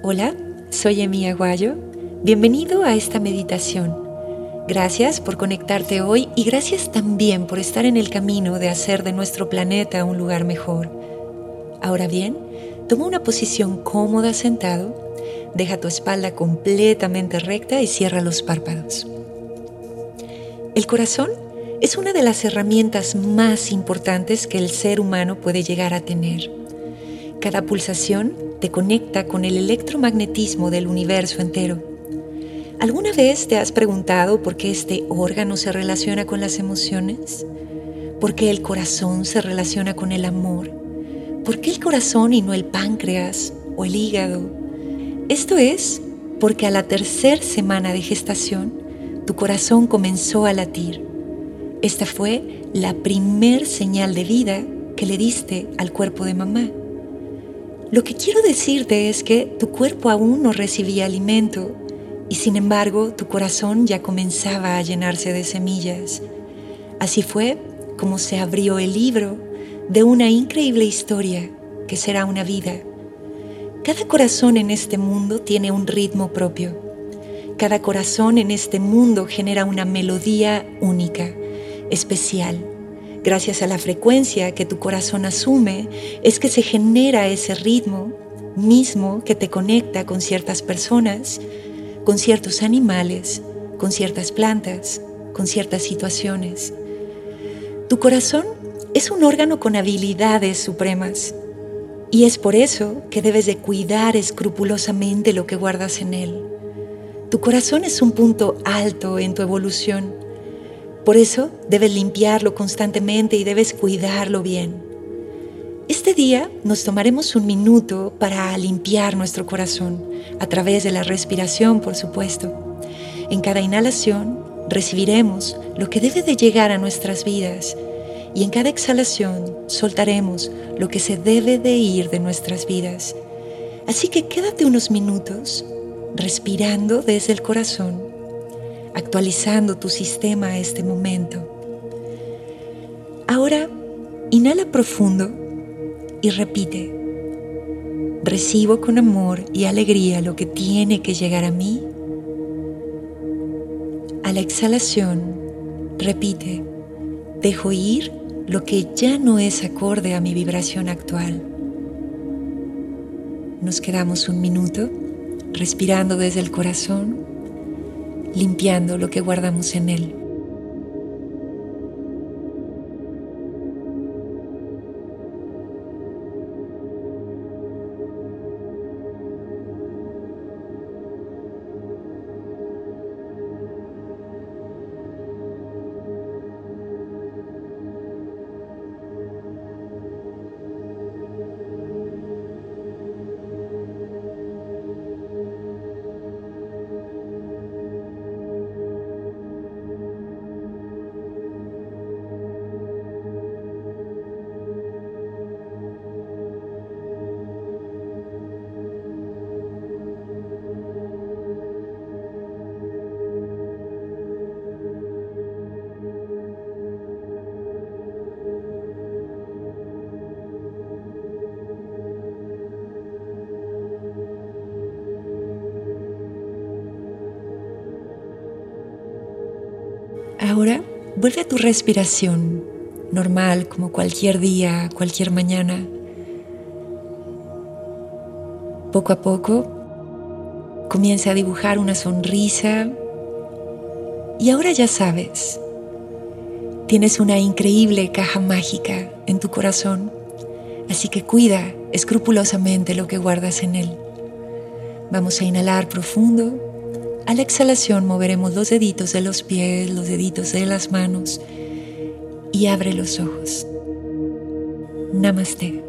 Hola, soy Emi Aguayo. Bienvenido a esta meditación. Gracias por conectarte hoy y gracias también por estar en el camino de hacer de nuestro planeta un lugar mejor. Ahora bien, toma una posición cómoda sentado, deja tu espalda completamente recta y cierra los párpados. El corazón es una de las herramientas más importantes que el ser humano puede llegar a tener. Cada pulsación te conecta con el electromagnetismo del universo entero. ¿Alguna vez te has preguntado por qué este órgano se relaciona con las emociones? ¿Por qué el corazón se relaciona con el amor? ¿Por qué el corazón y no el páncreas o el hígado? Esto es porque a la tercera semana de gestación tu corazón comenzó a latir. Esta fue la primer señal de vida que le diste al cuerpo de mamá. Lo que quiero decirte es que tu cuerpo aún no recibía alimento y sin embargo tu corazón ya comenzaba a llenarse de semillas. Así fue como se abrió el libro de una increíble historia que será una vida. Cada corazón en este mundo tiene un ritmo propio. Cada corazón en este mundo genera una melodía única, especial gracias a la frecuencia que tu corazón asume, es que se genera ese ritmo mismo que te conecta con ciertas personas, con ciertos animales, con ciertas plantas, con ciertas situaciones. Tu corazón es un órgano con habilidades supremas y es por eso que debes de cuidar escrupulosamente lo que guardas en él. Tu corazón es un punto alto en tu evolución por eso debes limpiarlo constantemente y debes cuidarlo bien. Este día nos tomaremos un minuto para limpiar nuestro corazón, a través de la respiración, por supuesto. En cada inhalación recibiremos lo que debe de llegar a nuestras vidas y en cada exhalación soltaremos lo que se debe de ir de nuestras vidas. Así que quédate unos minutos respirando desde el corazón actualizando tu sistema a este momento. Ahora, inhala profundo y repite. Recibo con amor y alegría lo que tiene que llegar a mí. A la exhalación, repite. Dejo ir lo que ya no es acorde a mi vibración actual. Nos quedamos un minuto respirando desde el corazón limpiando lo que guardamos en él. Ahora vuelve a tu respiración normal como cualquier día, cualquier mañana. Poco a poco comienza a dibujar una sonrisa y ahora ya sabes, tienes una increíble caja mágica en tu corazón, así que cuida escrupulosamente lo que guardas en él. Vamos a inhalar profundo a la exhalación moveremos los deditos de los pies, los deditos de las manos y abre los ojos. Namaste.